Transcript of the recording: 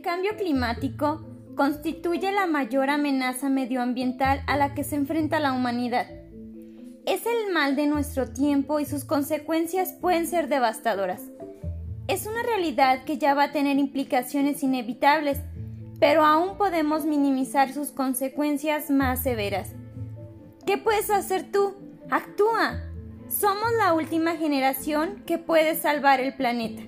El cambio climático constituye la mayor amenaza medioambiental a la que se enfrenta la humanidad. Es el mal de nuestro tiempo y sus consecuencias pueden ser devastadoras. Es una realidad que ya va a tener implicaciones inevitables, pero aún podemos minimizar sus consecuencias más severas. ¿Qué puedes hacer tú? Actúa. Somos la última generación que puede salvar el planeta.